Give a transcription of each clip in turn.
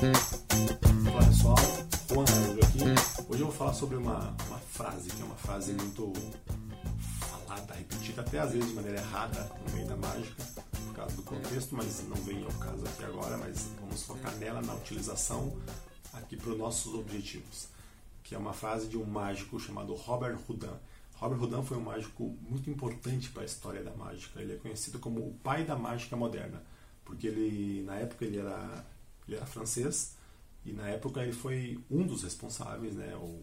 Olá pessoal, Juan Araújo aqui. Hoje eu vou falar sobre uma, uma frase que é uma frase muito falada, repetida, até às vezes de maneira errada no meio da mágica, por causa do contexto, mas não vem ao caso aqui agora, mas vamos focar nela, na utilização aqui para os nossos objetivos. Que é uma frase de um mágico chamado Robert Houdin. Robert Houdin foi um mágico muito importante para a história da mágica. Ele é conhecido como o pai da mágica moderna, porque ele na época ele era ele era francês e na época ele foi um dos responsáveis, né, ou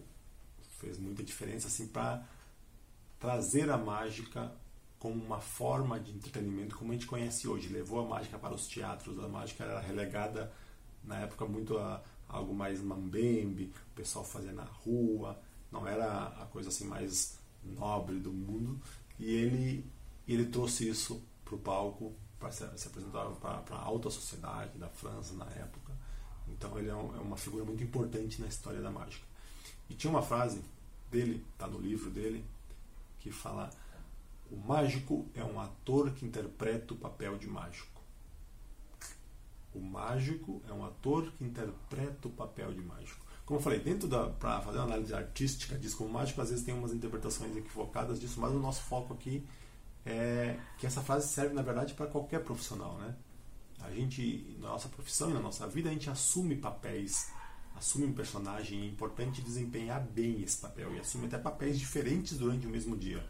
fez muita diferença assim para trazer a mágica como uma forma de entretenimento como a gente conhece hoje. Levou a mágica para os teatros, a mágica era relegada na época muito a, a algo mais mambembe, o pessoal fazia na rua, não era a coisa assim mais nobre do mundo. E ele ele trouxe isso para o palco se, se apresentar para a alta sociedade da França na época. Então ele é, um, é, uma figura muito importante na história da mágica. E tinha uma frase dele, está no livro dele, que fala: O mágico é um ator que interpreta o papel de mágico. O mágico é um ator que interpreta o papel de mágico. Como eu falei, dentro da para fazer uma análise artística disso como mágico, às vezes tem umas interpretações equivocadas disso, mas o nosso foco aqui é que essa frase serve na verdade para qualquer profissional, né? A gente, na nossa profissão e na nossa vida, a gente assume papéis, assume um personagem. É importante desempenhar bem esse papel e assume até papéis diferentes durante o mesmo dia.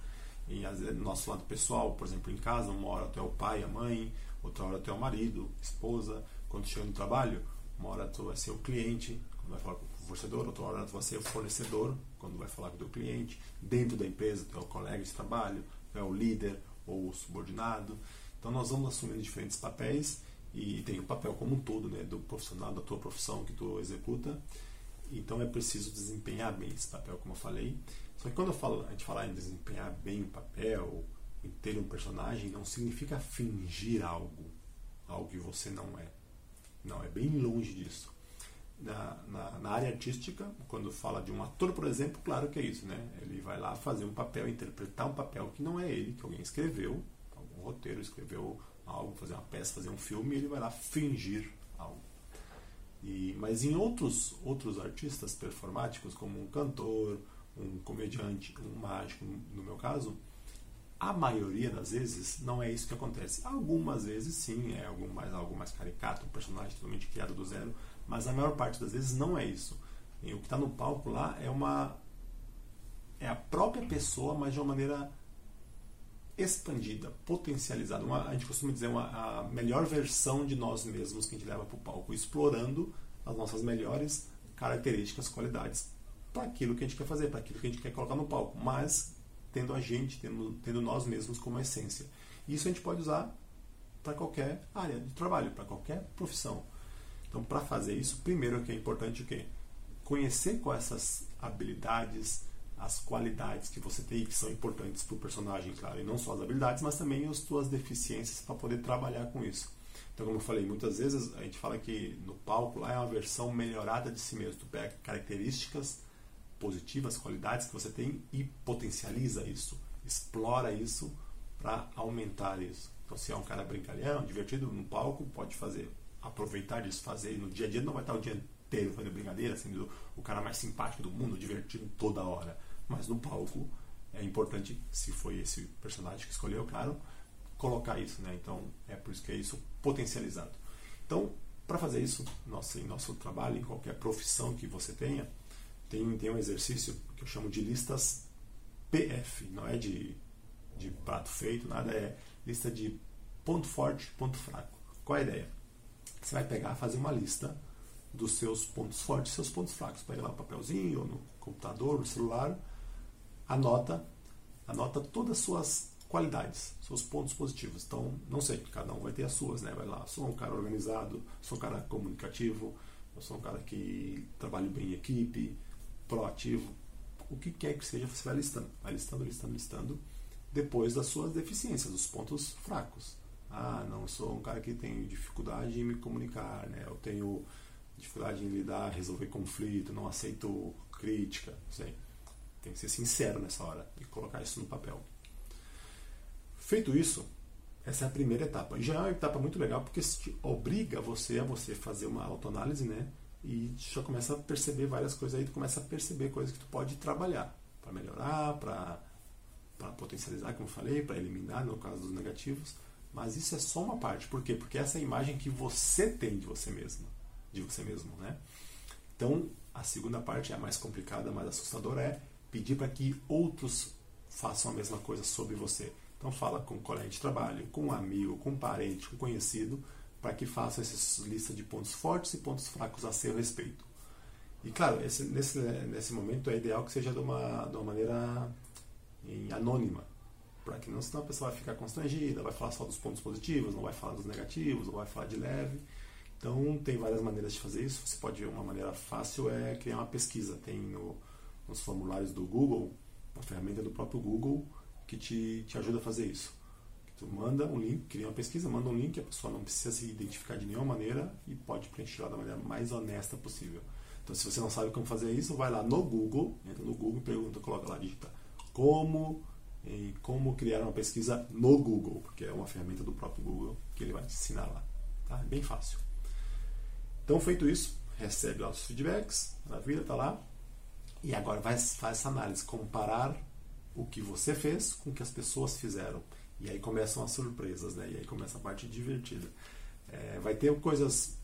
E no nosso lado pessoal, por exemplo, em casa, uma hora tu é o pai, a mãe, outra hora tu é o marido, esposa. Quando chega no trabalho, uma hora tu vai ser o cliente, quando vai falar com o fornecedor, outra hora tu vai ser o fornecedor, quando vai falar com o teu cliente. Dentro da empresa, tu é o colega de trabalho, tu é o líder ou o subordinado. Então nós vamos assumindo diferentes papéis e tem o papel como um todo né, do profissional, da tua profissão que tu executa. Então é preciso desempenhar bem esse papel, como eu falei. Só que quando eu falo, a gente fala em desempenhar bem o papel, em ter um personagem, não significa fingir algo, algo que você não é. Não, é bem longe disso. Na, na, na, área artística, quando fala de um ator, por exemplo, claro que é isso, né? Ele vai lá fazer um papel, interpretar um papel que não é ele, que alguém escreveu, algum roteiro escreveu algo, fazer uma peça, fazer um filme, ele vai lá fingir algo. E, mas em outros, outros artistas performáticos, como um cantor, um comediante, um mágico, no meu caso, a maioria das vezes não é isso que acontece. Algumas vezes sim, é algo mais, algo mais caricato, um personagem totalmente criado do zero, mas a maior parte das vezes não é isso. E o que está no palco lá é uma é a própria pessoa, mas de uma maneira expandida, potencializada. Uma, a gente costuma dizer uma, a melhor versão de nós mesmos que a gente leva para o palco, explorando as nossas melhores características, qualidades para aquilo que a gente quer fazer, para aquilo que a gente quer colocar no palco, mas tendo a gente, tendo, tendo nós mesmos como essência. Isso a gente pode usar para qualquer área de trabalho, para qualquer profissão. Então, para fazer isso, primeiro que é importante o quê? Conhecer quais essas habilidades, as qualidades que você tem que são importantes para o personagem, claro, e não só as habilidades, mas também as suas deficiências para poder trabalhar com isso. Então, como eu falei, muitas vezes a gente fala que no palco lá é uma versão melhorada de si mesmo. Tu pega características positivas, qualidades que você tem e potencializa isso, explora isso para aumentar isso. Então, se é um cara brincalhão, divertido no palco, pode fazer, aproveitar disso, fazer. No dia a dia não vai estar o dia inteiro fazendo brincadeira, sendo o cara mais simpático do mundo, divertido toda hora mas no palco é importante, se foi esse personagem que escolheu, claro, colocar isso, né? Então é por isso que é isso potencializado. Então, para fazer isso, nosso, em nosso trabalho, em qualquer profissão que você tenha, tem, tem um exercício que eu chamo de listas PF, não é de, de prato feito, nada, é lista de ponto forte, ponto fraco. Qual é a ideia? Você vai pegar, fazer uma lista dos seus pontos fortes e seus pontos fracos. Pega lá um papelzinho, ou no computador, no celular, anota, anota todas as suas qualidades, seus pontos positivos. Então, não sei, cada um vai ter as suas, né? Vai lá, sou um cara organizado, sou um cara comunicativo, sou um cara que trabalho bem em equipe, proativo. O que quer que seja, você vai listando, vai listando, listando, listando, depois das suas deficiências, dos pontos fracos. Ah, não, sou um cara que tem dificuldade em me comunicar, né? Eu tenho dificuldade em lidar, resolver conflito, não aceito crítica, não sei. Tem que ser sincero nessa hora e colocar isso no papel. Feito isso, essa é a primeira etapa. Já é uma etapa muito legal porque obriga você a você fazer uma autoanálise, né? E já começa a perceber várias coisas aí, tu começa a perceber coisas que tu pode trabalhar para melhorar, para para potencializar, como eu falei, para eliminar no caso dos negativos. Mas isso é só uma parte. Por quê? Porque essa é a imagem que você tem de você mesmo, de você mesmo, né? Então, a segunda parte é a mais complicada, mais assustadora, é pedir para que outros façam a mesma coisa sobre você. Então fala com um colega de trabalho, com um amigo, com um parente, com um conhecido, para que faça essa lista de pontos fortes e pontos fracos a seu respeito. E claro, esse, nesse, nesse momento é ideal que seja de uma, de uma maneira em, anônima, para que não senão a pessoa vai ficar constrangida, vai falar só dos pontos positivos, não vai falar dos negativos, não vai falar de leve. Então tem várias maneiras de fazer isso. Você pode uma maneira fácil é criar uma pesquisa. Tem no, nos formulários do Google, uma ferramenta do próprio Google que te, te ajuda a fazer isso. Tu manda um link, cria uma pesquisa, manda um link, a pessoa não precisa se identificar de nenhuma maneira e pode preencher lá da maneira mais honesta possível. Então, se você não sabe como fazer isso, vai lá no Google, entra no Google, pergunta, coloca lá, digita como e como criar uma pesquisa no Google, porque é uma ferramenta do próprio Google que ele vai te ensinar lá. Tá? É bem fácil. Então, feito isso, recebe lá os feedbacks, maravilha, tá lá. E agora vai, faz essa análise, comparar o que você fez com o que as pessoas fizeram. E aí começam as surpresas, né? E aí começa a parte divertida. É, vai ter coisas,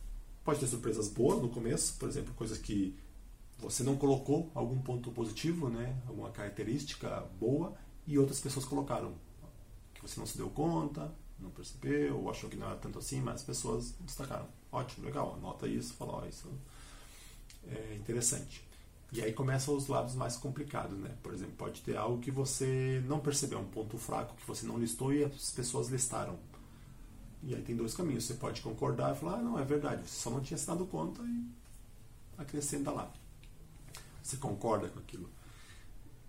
pode ter surpresas boas no começo, por exemplo, coisas que você não colocou algum ponto positivo, né? Alguma característica boa e outras pessoas colocaram que você não se deu conta, não percebeu, ou achou que não era tanto assim, mas as pessoas destacaram. Ótimo, legal, anota isso, fala, ó, isso é interessante. E aí começam os lados mais complicados, né? Por exemplo, pode ter algo que você não percebeu, um ponto fraco que você não listou e as pessoas listaram. E aí tem dois caminhos. Você pode concordar e falar, ah, não, é verdade, você só não tinha se dado conta e acrescenta lá. Você concorda com aquilo.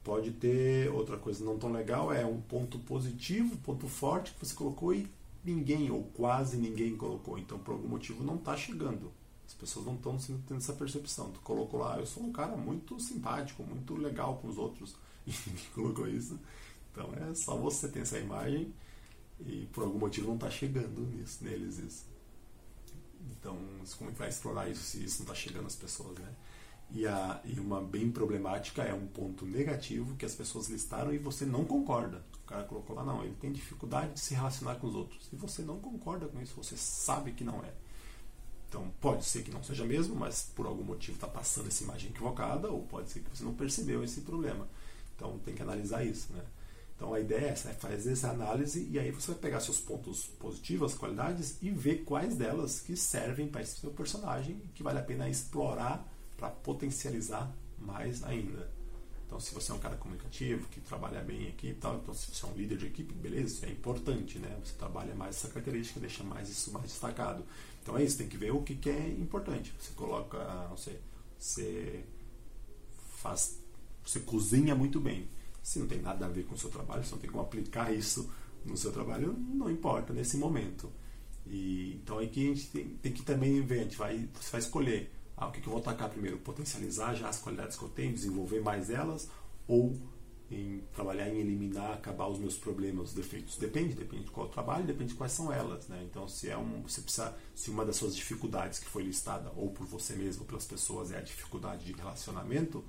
Pode ter outra coisa não tão legal, é um ponto positivo, ponto forte que você colocou e ninguém ou quase ninguém colocou. Então, por algum motivo, não está chegando. As pessoas não estão tendo essa percepção. Tu colocou lá, eu sou um cara muito simpático, muito legal com os outros. E ninguém colocou isso. Então é só você ter essa imagem e por algum motivo não está chegando nisso, neles isso. Então, como é que vai explorar isso se isso não está chegando às pessoas, né? E, a, e uma bem problemática é um ponto negativo que as pessoas listaram e você não concorda. O cara colocou lá, não, ele tem dificuldade de se relacionar com os outros. E você não concorda com isso, você sabe que não é. Então, pode ser que não seja mesmo, mas por algum motivo está passando essa imagem equivocada, ou pode ser que você não percebeu esse problema. Então, tem que analisar isso. Né? Então, a ideia é essa, é fazer essa análise e aí você vai pegar seus pontos positivos, as qualidades, e ver quais delas que servem para esse seu personagem que vale a pena explorar para potencializar mais ainda. Então, se você é um cara comunicativo, que trabalha bem em equipe, tal, então se você é um líder de equipe, beleza, isso é importante, né? Você trabalha mais essa característica, deixa mais isso mais destacado. Então é isso, tem que ver o que, que é importante. Você coloca, não sei, você faz, você cozinha muito bem. Se não tem nada a ver com o seu trabalho, se não tem como aplicar isso no seu trabalho, não importa nesse momento. E, então é que a gente tem, tem que também ver, a gente vai, você vai escolher ah, o que, que eu vou atacar primeiro, potencializar já as qualidades que eu tenho, desenvolver mais elas, ou em trabalhar em eliminar, acabar os meus problemas, os defeitos. Depende, depende de qual trabalho, depende de quais são elas, né? Então, se é um, você precisa, se uma das suas dificuldades que foi listada ou por você mesmo ou pelas pessoas é a dificuldade de relacionamento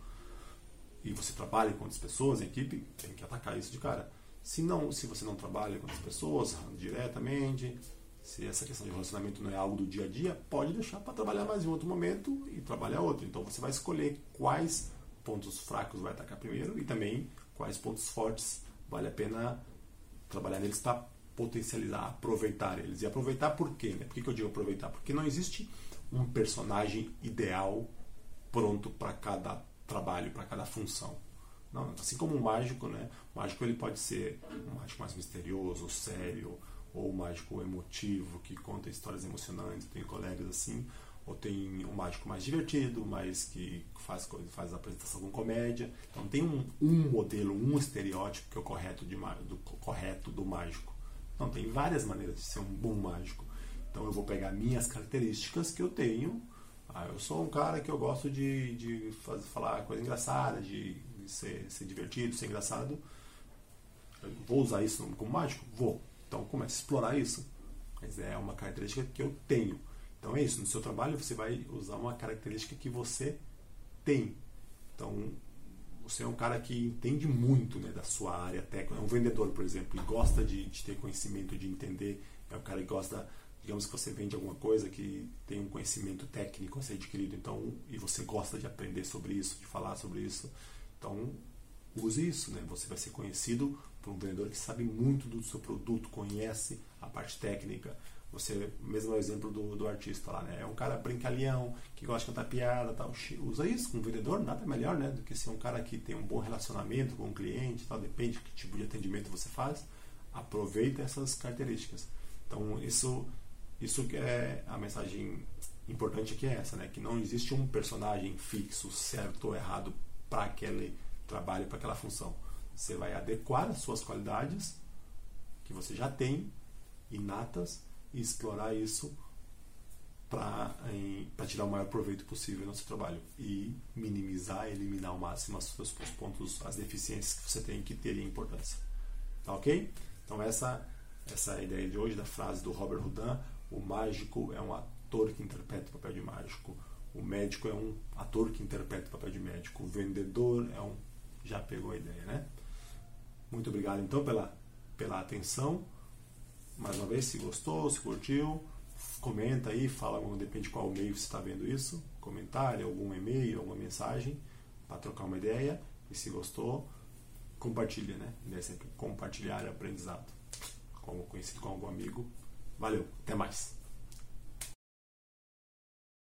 e você trabalha com outras pessoas, em equipe, tem que atacar isso de cara. Se não, se você não trabalha com outras pessoas diretamente, se essa questão de relacionamento não é algo do dia a dia, pode deixar para trabalhar mais em outro momento e trabalhar outro. Então, você vai escolher quais pontos fracos vai atacar primeiro e também quais pontos fortes vale a pena trabalhar neles para potencializar, aproveitar eles. E aproveitar por quê? Né? Por que, que eu digo aproveitar? Porque não existe um personagem ideal pronto para cada trabalho, para cada função. Não, assim como um mágico, né? O mágico ele pode ser um mágico mais misterioso, sério, ou um mágico emotivo que conta histórias emocionantes. Tenho colegas assim ou tem um mágico mais divertido, mais que faz, faz apresentação com comédia. Então tem um, um modelo, um estereótipo que é o correto, de, do, correto do mágico. Então tem várias maneiras de ser um bom mágico. Então eu vou pegar minhas características que eu tenho. Ah, eu sou um cara que eu gosto de, de fazer, falar coisa engraçada, de, ser, ser divertido, ser engraçado. Eu vou usar isso como mágico? Vou. Então comece a explorar isso. Mas é uma característica que eu tenho. Então é isso. No seu trabalho você vai usar uma característica que você tem. Então você é um cara que entende muito né, da sua área técnica. É um vendedor, por exemplo, e gosta de, de ter conhecimento, de entender. É um cara que gosta digamos que você vende alguma coisa que tem um conhecimento técnico a ser adquirido, então e você gosta de aprender sobre isso, de falar sobre isso, então use isso, né? Você vai ser conhecido por um vendedor que sabe muito do seu produto, conhece a parte técnica. Você, mesmo o exemplo do, do artista lá, né? É um cara brincalhão, que gosta de cantar piada, tal. Usa isso com um vendedor, nada melhor, né? Do que ser um cara que tem um bom relacionamento com o cliente, tal. Depende de que tipo de atendimento você faz. Aproveita essas características. Então, isso isso é a mensagem importante aqui é essa, né? Que não existe um personagem fixo, certo ou errado para aquele trabalho, para aquela função. Você vai adequar as suas qualidades que você já tem inatas e explorar isso para tirar o maior proveito possível no seu trabalho e minimizar, eliminar ao máximo os, os pontos, as deficiências que você tem que ter importância. Tá ok? Então essa essa é ideia de hoje da frase do Robert Houdin o mágico é um ator que interpreta o papel de mágico. O médico é um ator que interpreta o papel de médico. O vendedor é um. Já pegou a ideia, né? Muito obrigado então pela, pela atenção. Mais uma vez, se gostou, se curtiu, comenta aí, fala, depende de qual meio você está vendo isso. Comentário, algum e-mail, alguma mensagem para trocar uma ideia. E se gostou, compartilha, né? Compartilhar aprendizado, como conhecido com algum amigo Valeu, até mais.